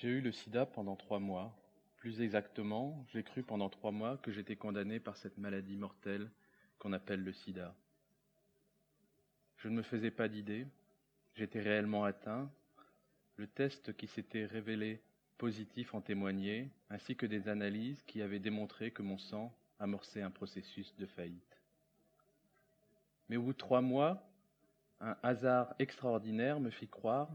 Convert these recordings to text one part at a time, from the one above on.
J'ai eu le sida pendant trois mois. Plus exactement, j'ai cru pendant trois mois que j'étais condamné par cette maladie mortelle qu'on appelle le sida. Je ne me faisais pas d'idée, j'étais réellement atteint. Le test qui s'était révélé positif en témoignait, ainsi que des analyses qui avaient démontré que mon sang amorçait un processus de faillite. Mais au bout de trois mois, un hasard extraordinaire me fit croire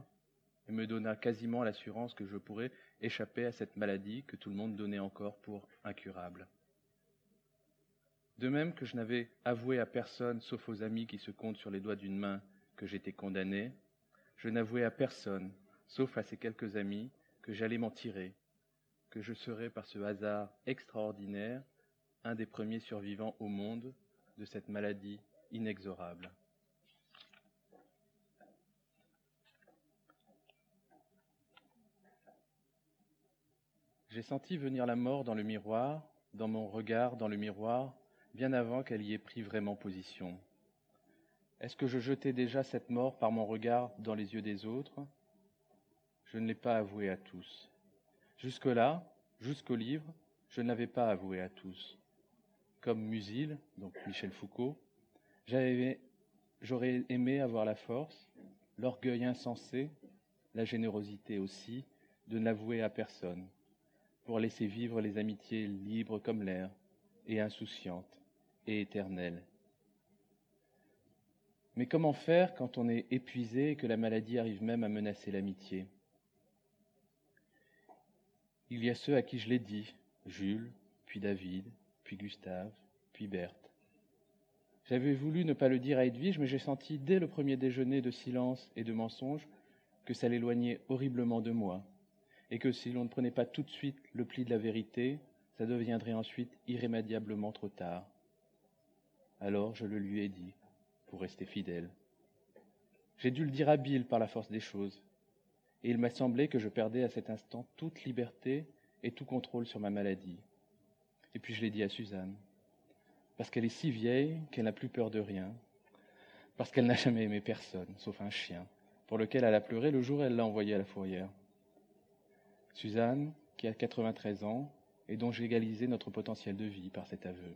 et me donna quasiment l'assurance que je pourrais échapper à cette maladie que tout le monde donnait encore pour incurable. De même que je n'avais avoué à personne, sauf aux amis qui se comptent sur les doigts d'une main, que j'étais condamné, je n'avouais à personne, sauf à ces quelques amis, que j'allais m'en tirer, que je serais par ce hasard extraordinaire un des premiers survivants au monde de cette maladie inexorable. J'ai senti venir la mort dans le miroir, dans mon regard dans le miroir, bien avant qu'elle y ait pris vraiment position. Est-ce que je jetais déjà cette mort par mon regard dans les yeux des autres? Je ne l'ai pas avoué à tous. Jusque-là, jusqu'au livre, je ne l'avais pas avoué à tous. Comme Musil, donc Michel Foucault, j'aurais aimé avoir la force, l'orgueil insensé, la générosité aussi, de ne l'avouer à personne pour laisser vivre les amitiés libres comme l'air et insouciantes et éternelles. Mais comment faire quand on est épuisé et que la maladie arrive même à menacer l'amitié? Il y a ceux à qui je l'ai dit, Jules, puis David, puis Gustave, puis Berthe. J'avais voulu ne pas le dire à Edwige, mais j'ai senti dès le premier déjeuner de silence et de mensonge que ça l'éloignait horriblement de moi, et que si l'on ne prenait pas tout de suite le pli de la vérité, ça deviendrait ensuite irrémédiablement trop tard. Alors je le lui ai dit, pour rester fidèle. J'ai dû le dire à Bill par la force des choses, et il m'a semblé que je perdais à cet instant toute liberté et tout contrôle sur ma maladie. Et puis je l'ai dit à Suzanne, parce qu'elle est si vieille qu'elle n'a plus peur de rien, parce qu'elle n'a jamais aimé personne, sauf un chien, pour lequel elle a pleuré le jour où elle l'a envoyé à la fourrière. Suzanne, qui a 93 ans et dont j'ai égalisé notre potentiel de vie par cet aveu.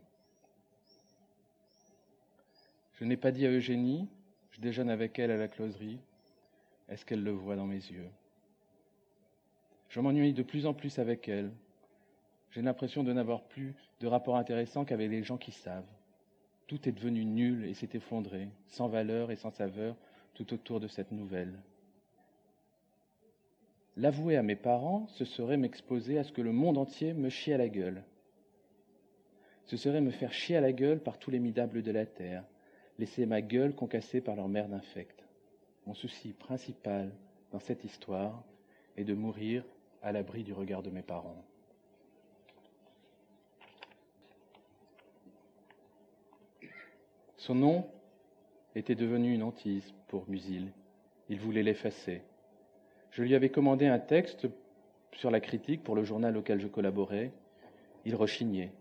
Je n'ai pas dit à Eugénie, je déjeune avec elle à la closerie, est-ce qu'elle le voit dans mes yeux? Je m'ennuie de plus en plus avec elle. J'ai l'impression de n'avoir plus de rapport intéressant qu'avec les gens qui savent. Tout est devenu nul et s'est effondré, sans valeur et sans saveur, tout autour de cette nouvelle. L'avouer à mes parents, ce serait m'exposer à ce que le monde entier me chie à la gueule. Ce serait me faire chier à la gueule par tous les midables de la terre, laisser ma gueule concassée par leur merde infecte. Mon souci principal dans cette histoire est de mourir à l'abri du regard de mes parents. Son nom était devenu une hantise pour Musil. Il voulait l'effacer. Je lui avais commandé un texte sur la critique pour le journal auquel je collaborais. Il rechignait.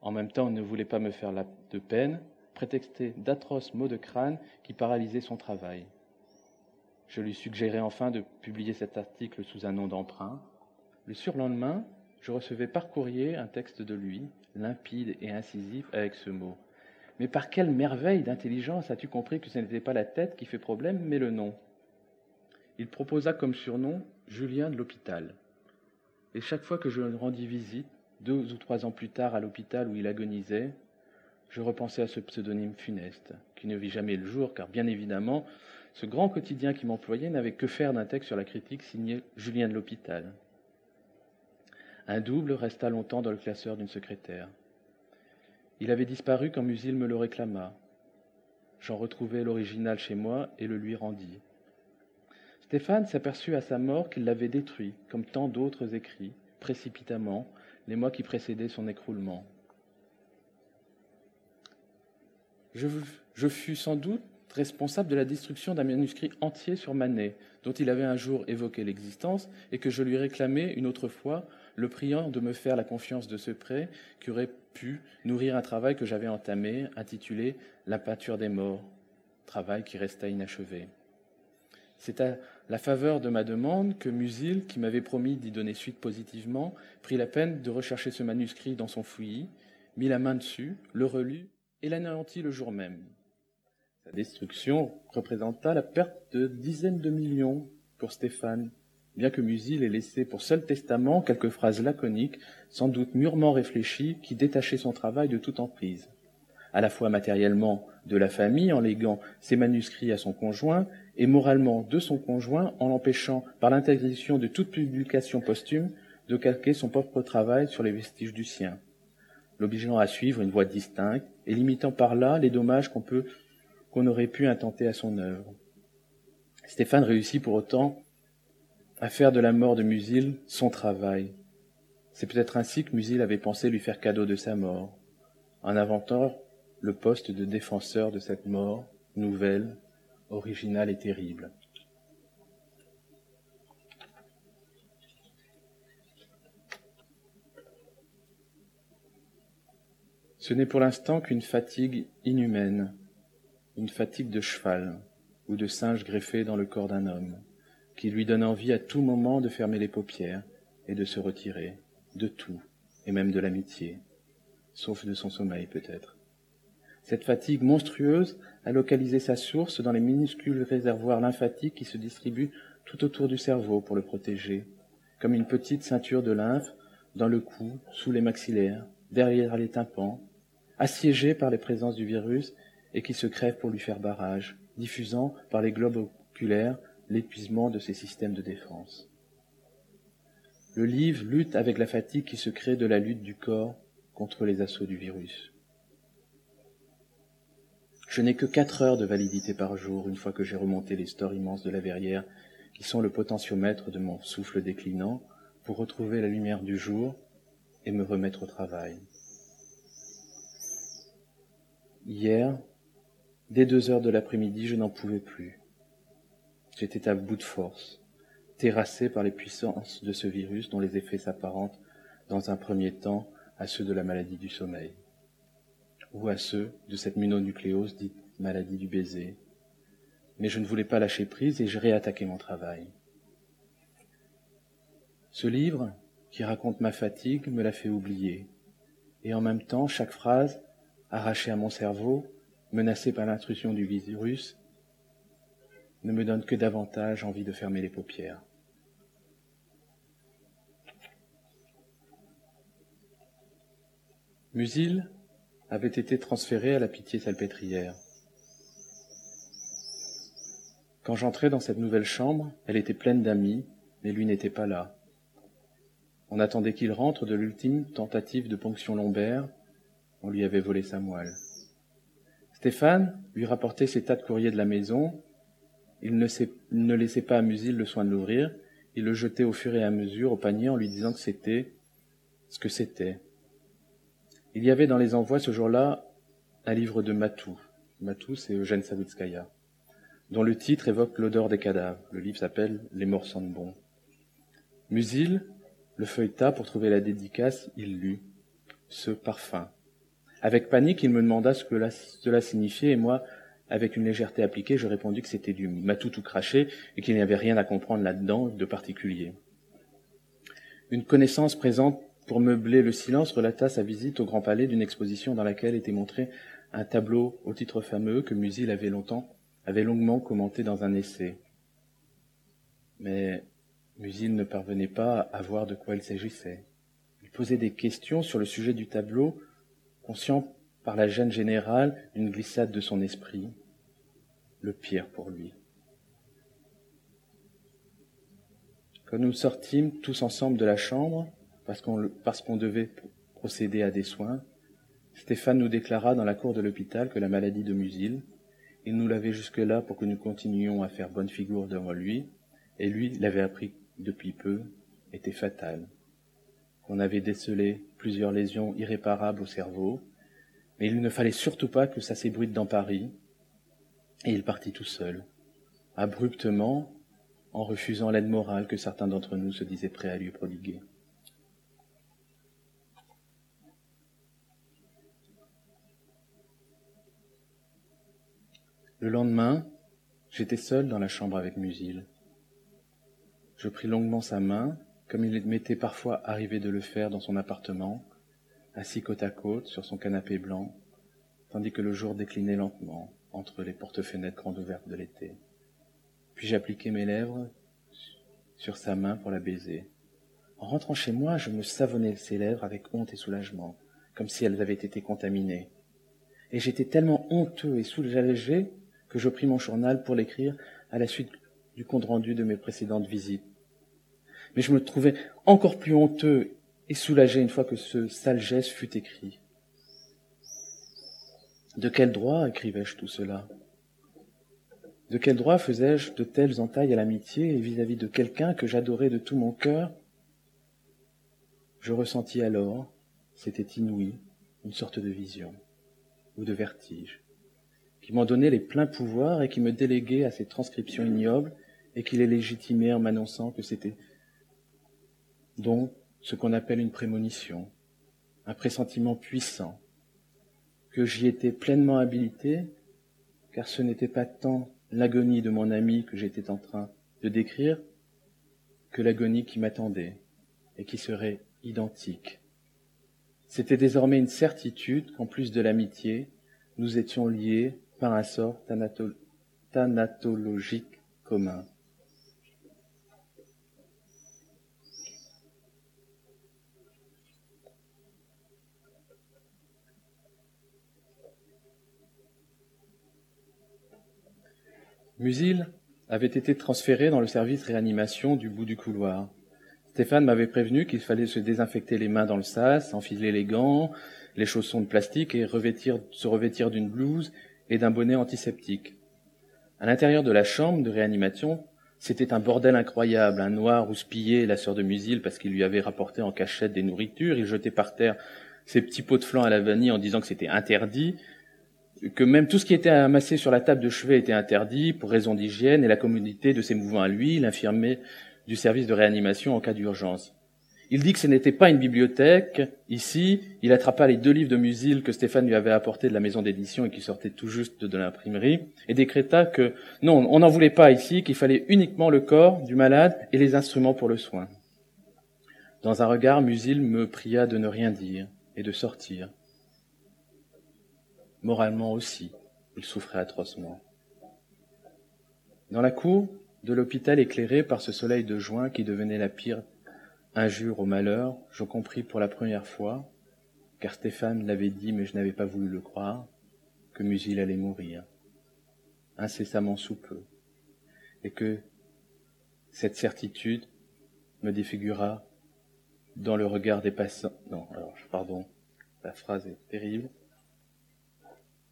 En même temps, il ne voulait pas me faire de peine, prétexter d'atroces maux de crâne qui paralysaient son travail. Je lui suggérais enfin de publier cet article sous un nom d'emprunt. Le surlendemain, je recevais par courrier un texte de lui, limpide et incisif, avec ce mot. Mais par quelle merveille d'intelligence as-tu compris que ce n'était pas la tête qui fait problème, mais le nom? Il proposa comme surnom Julien de l'hôpital. Et chaque fois que je lui rendis visite, deux ou trois ans plus tard à l'hôpital où il agonisait, je repensais à ce pseudonyme funeste, qui ne vit jamais le jour, car bien évidemment, ce grand quotidien qui m'employait n'avait que faire d'un texte sur la critique signé Julien de l'hôpital. Un double resta longtemps dans le classeur d'une secrétaire. Il avait disparu quand Musil me le réclama. J'en retrouvai l'original chez moi et le lui rendis. Stéphane s'aperçut à sa mort qu'il l'avait détruit, comme tant d'autres écrits, précipitamment, les mois qui précédaient son écroulement. Je, fus sans doute responsable de la destruction d'un manuscrit entier sur Manet, dont il avait un jour évoqué l'existence, et que je lui réclamais une autre fois, le priant de me faire la confiance de ce prêt qui aurait pu nourrir un travail que j'avais entamé, intitulé La peinture des morts, travail qui resta inachevé. C'est à la faveur de ma demande que Musil, qui m'avait promis d'y donner suite positivement, prit la peine de rechercher ce manuscrit dans son fouillis, mit la main dessus, le relut et l'anéantit le jour même. Sa destruction représenta la perte de dizaines de millions pour Stéphane, bien que Musil ait laissé pour seul testament quelques phrases laconiques, sans doute mûrement réfléchies, qui détachaient son travail de toute emprise. À la fois matériellement de la famille en léguant ses manuscrits à son conjoint et moralement de son conjoint en l'empêchant, par l'intégration de toute publication posthume, de calquer son propre travail sur les vestiges du sien, l'obligeant à suivre une voie distincte et limitant par là les dommages qu'on peut qu'on aurait pu intenter à son œuvre. Stéphane réussit pour autant à faire de la mort de Musil son travail. C'est peut-être ainsi que Musil avait pensé lui faire cadeau de sa mort, en inventant le poste de défenseur de cette mort nouvelle, originale et terrible. Ce n'est pour l'instant qu'une fatigue inhumaine, une fatigue de cheval ou de singe greffé dans le corps d'un homme, qui lui donne envie à tout moment de fermer les paupières et de se retirer de tout, et même de l'amitié, sauf de son sommeil peut-être. Cette fatigue monstrueuse a localisé sa source dans les minuscules réservoirs lymphatiques qui se distribuent tout autour du cerveau pour le protéger, comme une petite ceinture de lymphe dans le cou, sous les maxillaires, derrière les tympans, assiégée par les présences du virus et qui se crève pour lui faire barrage, diffusant par les globes oculaires l'épuisement de ses systèmes de défense. Le livre lutte avec la fatigue qui se crée de la lutte du corps contre les assauts du virus. Je n'ai que quatre heures de validité par jour une fois que j'ai remonté les stores immenses de la verrière qui sont le potentiomètre de mon souffle déclinant pour retrouver la lumière du jour et me remettre au travail. Hier, dès deux heures de l'après-midi, je n'en pouvais plus. J'étais à bout de force, terrassé par les puissances de ce virus dont les effets s'apparentent dans un premier temps à ceux de la maladie du sommeil ou à ceux de cette mononucléose dite maladie du baiser. Mais je ne voulais pas lâcher prise et j'ai réattaqué mon travail. Ce livre, qui raconte ma fatigue, me l'a fait oublier. Et en même temps, chaque phrase, arrachée à mon cerveau, menacée par l'intrusion du virus, ne me donne que davantage envie de fermer les paupières. Musil avait été transféré à la pitié salpêtrière. Quand j'entrai dans cette nouvelle chambre, elle était pleine d'amis, mais lui n'était pas là. On attendait qu'il rentre de l'ultime tentative de ponction lombaire. On lui avait volé sa moelle. Stéphane lui rapportait ses tas de courriers de la maison. Il ne, ne laissait pas à Musil le soin de l'ouvrir. Il le jetait au fur et à mesure au panier en lui disant que c'était ce que c'était, il y avait dans les envois ce jour-là un livre de Matou. Matou, c'est Eugène Savitskaya, dont le titre évoque l'odeur des cadavres. Le livre s'appelle Les morts sentent bon. Musil le feuilleta pour trouver la dédicace, il lut ce parfum. Avec panique, il me demanda ce que cela signifiait et moi, avec une légèreté appliquée, je répondis que c'était du matou tout craché et qu'il n'y avait rien à comprendre là-dedans de particulier. Une connaissance présente pour meubler le silence, relata sa visite au Grand Palais d'une exposition dans laquelle était montré un tableau au titre fameux que Musil avait longtemps, avait longuement commenté dans un essai. Mais Musil ne parvenait pas à voir de quoi il s'agissait. Il posait des questions sur le sujet du tableau, conscient par la gêne générale d'une glissade de son esprit. Le pire pour lui. Quand nous sortîmes tous ensemble de la chambre, parce qu'on devait procéder à des soins, Stéphane nous déclara dans la cour de l'hôpital que la maladie de Musil, il nous l'avait jusque-là pour que nous continuions à faire bonne figure devant lui, et lui l'avait appris depuis peu, était fatale. Qu'on avait décelé plusieurs lésions irréparables au cerveau, mais il ne fallait surtout pas que ça s'ébruite dans Paris, et il partit tout seul, abruptement, en refusant l'aide morale que certains d'entre nous se disaient prêts à lui prodiguer. Le lendemain, j'étais seul dans la chambre avec Musil. Je pris longuement sa main, comme il m'était parfois arrivé de le faire dans son appartement, assis côte à côte sur son canapé blanc, tandis que le jour déclinait lentement entre les portes-fenêtres grandes ouvertes de l'été. Puis j'appliquai mes lèvres sur sa main pour la baiser. En rentrant chez moi, je me savonnais ses lèvres avec honte et soulagement, comme si elles avaient été contaminées. Et j'étais tellement honteux et soulagé que je pris mon journal pour l'écrire à la suite du compte rendu de mes précédentes visites. Mais je me trouvais encore plus honteux et soulagé une fois que ce sale geste fut écrit. De quel droit écrivais-je tout cela? De quel droit faisais-je de telles entailles à l'amitié vis-à-vis de quelqu'un que j'adorais de tout mon cœur? Je ressentis alors, c'était inouï, une sorte de vision ou de vertige, qui m'en donnait les pleins pouvoirs et qui me déléguait à ces transcriptions ignobles et qui les légitimait en m'annonçant que c'était donc ce qu'on appelle une prémonition, un pressentiment puissant, que j'y étais pleinement habilité, car ce n'était pas tant l'agonie de mon ami que j'étais en train de décrire, que l'agonie qui m'attendait et qui serait identique. C'était désormais une certitude qu'en plus de l'amitié, nous étions liés par un sort thanatologique commun. Musil avait été transféré dans le service réanimation du bout du couloir. Stéphane m'avait prévenu qu'il fallait se désinfecter les mains dans le sas, enfiler les gants, les chaussons de plastique et se revêtir d'une blouse et d'un bonnet antiseptique. À l'intérieur de la chambre de réanimation, c'était un bordel incroyable. Un noir houspillait la sœur de Musil parce qu'il lui avait rapporté en cachette des nourritures. Il jetait par terre ses petits pots de flan à la vanille en disant que c'était interdit que même tout ce qui était amassé sur la table de chevet était interdit pour raison d'hygiène et la commodité de ses mouvements à lui, l'infirmier du service de réanimation en cas d'urgence. Il dit que ce n'était pas une bibliothèque. Ici, il attrapa les deux livres de Musil que Stéphane lui avait apportés de la maison d'édition et qui sortaient tout juste de l'imprimerie, et décréta que non, on n'en voulait pas ici, qu'il fallait uniquement le corps du malade et les instruments pour le soin. Dans un regard, Musil me pria de ne rien dire et de sortir. Moralement aussi, il souffrait atrocement. Dans la cour de l'hôpital éclairé par ce soleil de juin qui devenait la pire injure au malheur, je compris pour la première fois, car Stéphane l'avait dit mais je n'avais pas voulu le croire, que Musil allait mourir, incessamment sous peu, et que cette certitude me défigura dans le regard des passants. Non, alors, pardon, la phrase est terrible.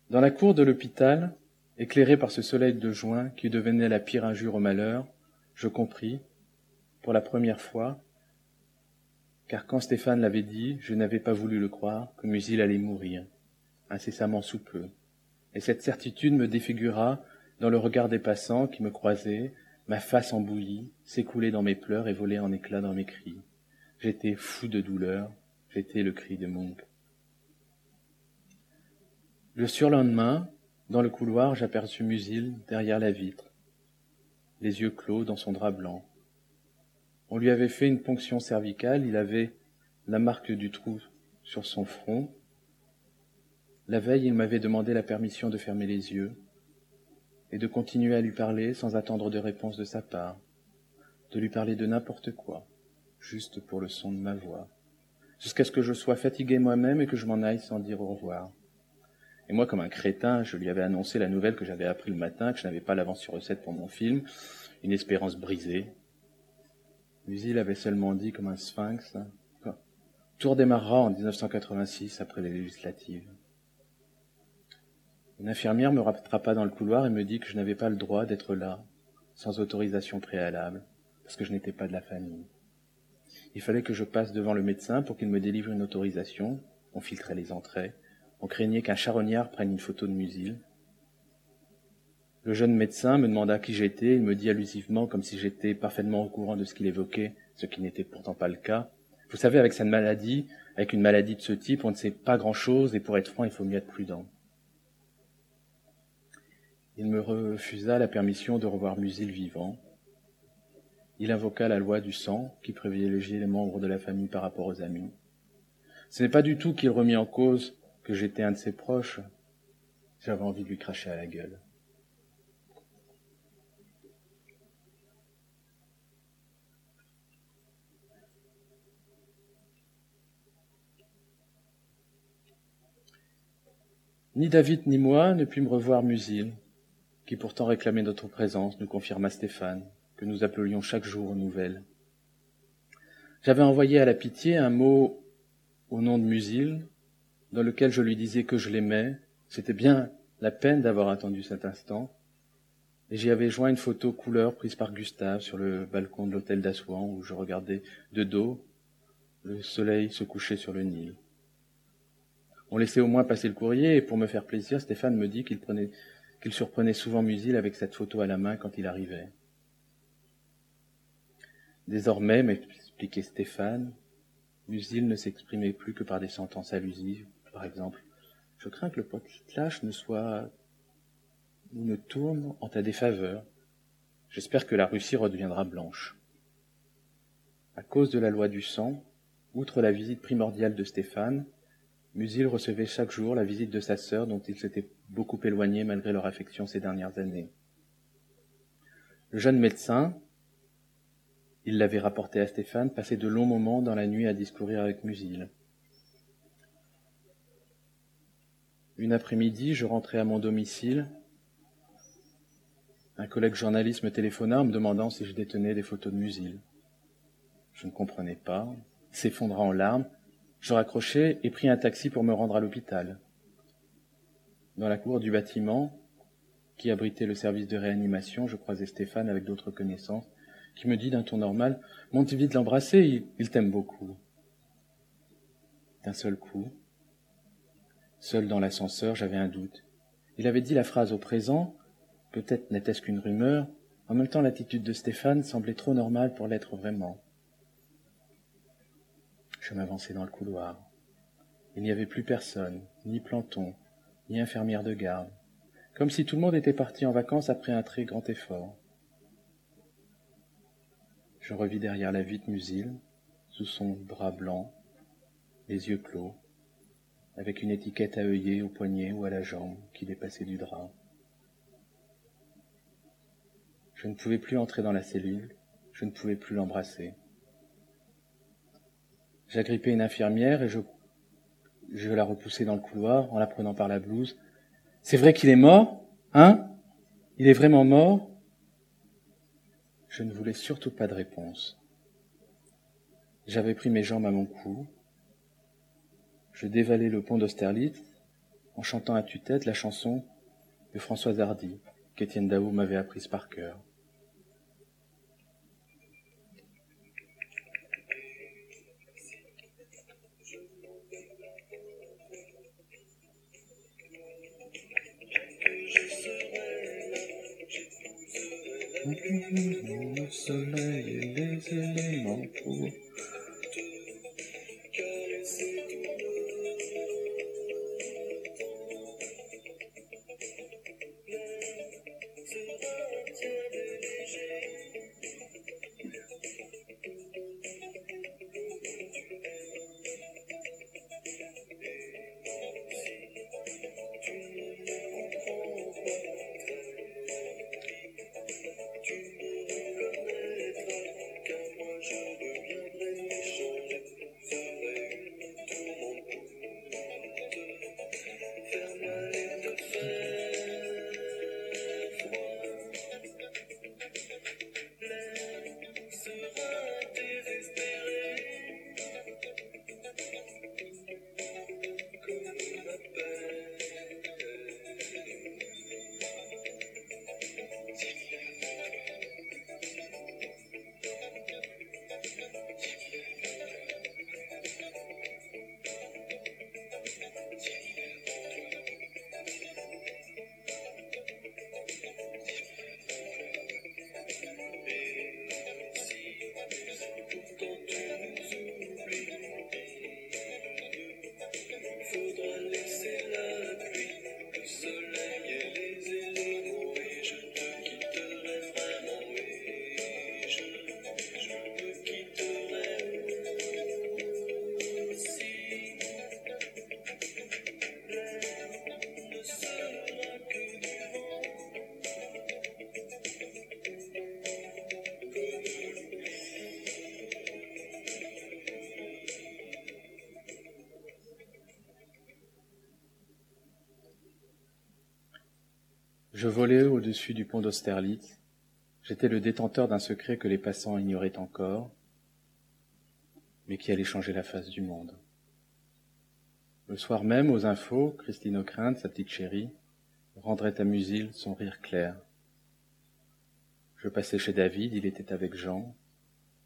Dans la cour de l'hôpital, éclairée par ce soleil de juin qui devenait la pire injure au malheur, je compris, pour la première fois, car quand Stéphane l'avait dit, je n'avais pas voulu le croire, que Musil allait mourir, incessamment sous peu. Et cette certitude me défigura dans le regard des passants qui me croisaient, ma face embouillie, s'écoulait dans mes pleurs et volait en éclats dans mes cris. J'étais fou de douleur, j'étais le cri de Munch. Le surlendemain, dans le couloir, j'aperçus Musil derrière la vitre, les yeux clos dans son drap blanc. On lui avait fait une ponction cervicale, il avait la marque du trou sur son front. La veille, il m'avait demandé la permission de fermer les yeux et de continuer à lui parler sans attendre de réponse de sa part, de lui parler de n'importe quoi, juste pour le son de ma voix, jusqu'à ce que je sois fatigué moi-même et que je m'en aille sans dire au revoir. Et moi, comme un crétin, je lui avais annoncé la nouvelle que j'avais appris le matin, que je n'avais pas l'avance sur recette pour mon film, une espérance brisée. Musil avait seulement dit comme un sphinx, Tour démarrera en 1986 après les législatives. Une infirmière me rattrapa dans le couloir et me dit que je n'avais pas le droit d'être là, sans autorisation préalable, parce que je n'étais pas de la famille. Il fallait que je passe devant le médecin pour qu'il me délivre une autorisation. On filtrait les entrées. On craignait qu'un charognard prenne une photo de Musil. Le jeune médecin me demanda qui j'étais. Il me dit allusivement, comme si j'étais parfaitement au courant de ce qu'il évoquait, ce qui n'était pourtant pas le cas. Vous savez, avec cette maladie, avec une maladie de ce type, on ne sait pas grand-chose et pour être franc, il faut mieux être prudent. Il me refusa la permission de revoir Musil vivant. Il invoqua la loi du sang qui privilégiait les membres de la famille par rapport aux amis. Ce n'est pas du tout qu'il remit en cause que j'étais un de ses proches. J'avais envie de lui cracher à la gueule. Ni David ni moi ne pûmes revoir Musil, qui pourtant réclamait notre présence, nous confirma Stéphane, que nous appelions chaque jour aux nouvelles. J'avais envoyé à la pitié un mot au nom de Musil, dans lequel je lui disais que je l'aimais. C'était bien la peine d'avoir attendu cet instant. Et j'y avais joint une photo couleur prise par Gustave sur le balcon de l'hôtel d'Assouan où je regardais de dos le soleil se coucher sur le Nil. On laissait au moins passer le courrier, et pour me faire plaisir, Stéphane me dit qu'il prenait, qu'il surprenait souvent Musil avec cette photo à la main quand il arrivait. Désormais, m'expliquait Stéphane, Musil ne s'exprimait plus que par des sentences allusives, par exemple. Je crains que le potlâche ne soit ou ne tourne en ta défaveur. J'espère que la Russie redeviendra blanche. À cause de la loi du sang, outre la visite primordiale de Stéphane, Musil recevait chaque jour la visite de sa sœur dont il s'était beaucoup éloigné malgré leur affection ces dernières années. Le jeune médecin, il l'avait rapporté à Stéphane, passait de longs moments dans la nuit à discourir avec Musil. Une après-midi, je rentrais à mon domicile. Un collègue journaliste me téléphona en me demandant si je détenais des photos de Musil. Je ne comprenais pas, s'effondra en larmes, je raccrochai et pris un taxi pour me rendre à l'hôpital. Dans la cour du bâtiment, qui abritait le service de réanimation, je croisais Stéphane avec d'autres connaissances, qui me dit d'un ton normal Monte vite l'embrasser, il, il t'aime beaucoup. D'un seul coup, seul dans l'ascenseur, j'avais un doute. Il avait dit la phrase au présent, peut-être n'était-ce qu'une rumeur, en même temps l'attitude de Stéphane semblait trop normale pour l'être vraiment. Je m'avançai dans le couloir. Il n'y avait plus personne, ni planton, ni infirmière de garde, comme si tout le monde était parti en vacances après un très grand effort. Je revis derrière la vitre Musil, sous son drap blanc, les yeux clos, avec une étiquette à œiller au poignet ou à la jambe qui dépassait du drap. Je ne pouvais plus entrer dans la cellule, je ne pouvais plus l'embrasser. J'agrippai une infirmière et je, la repoussai dans le couloir en la prenant par la blouse. C'est vrai qu'il est mort Hein? Il est vraiment mort? Je ne voulais surtout pas de réponse. J'avais pris mes jambes à mon cou. Je dévalai le pont d'Austerlitz en chantant à tue-tête la chanson de Françoise Hardy qu'Étienne Dao m'avait apprise par cœur. Le soleil et les éléments pour Je volais au-dessus du pont d'Austerlitz. J'étais le détenteur d'un secret que les passants ignoraient encore, mais qui allait changer la face du monde. Le soir même, aux infos, Christine O'Crinte, sa petite chérie, rendrait à Musil son rire clair. Je passais chez David, il était avec Jean.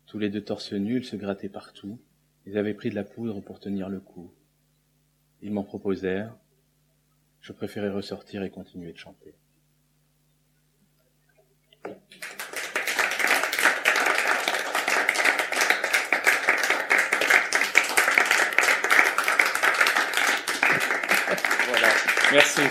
Tous les deux torse nus, ils se grattaient partout. Ils avaient pris de la poudre pour tenir le coup. Ils m'en proposèrent. Je préférais ressortir et continuer de chanter. Merci.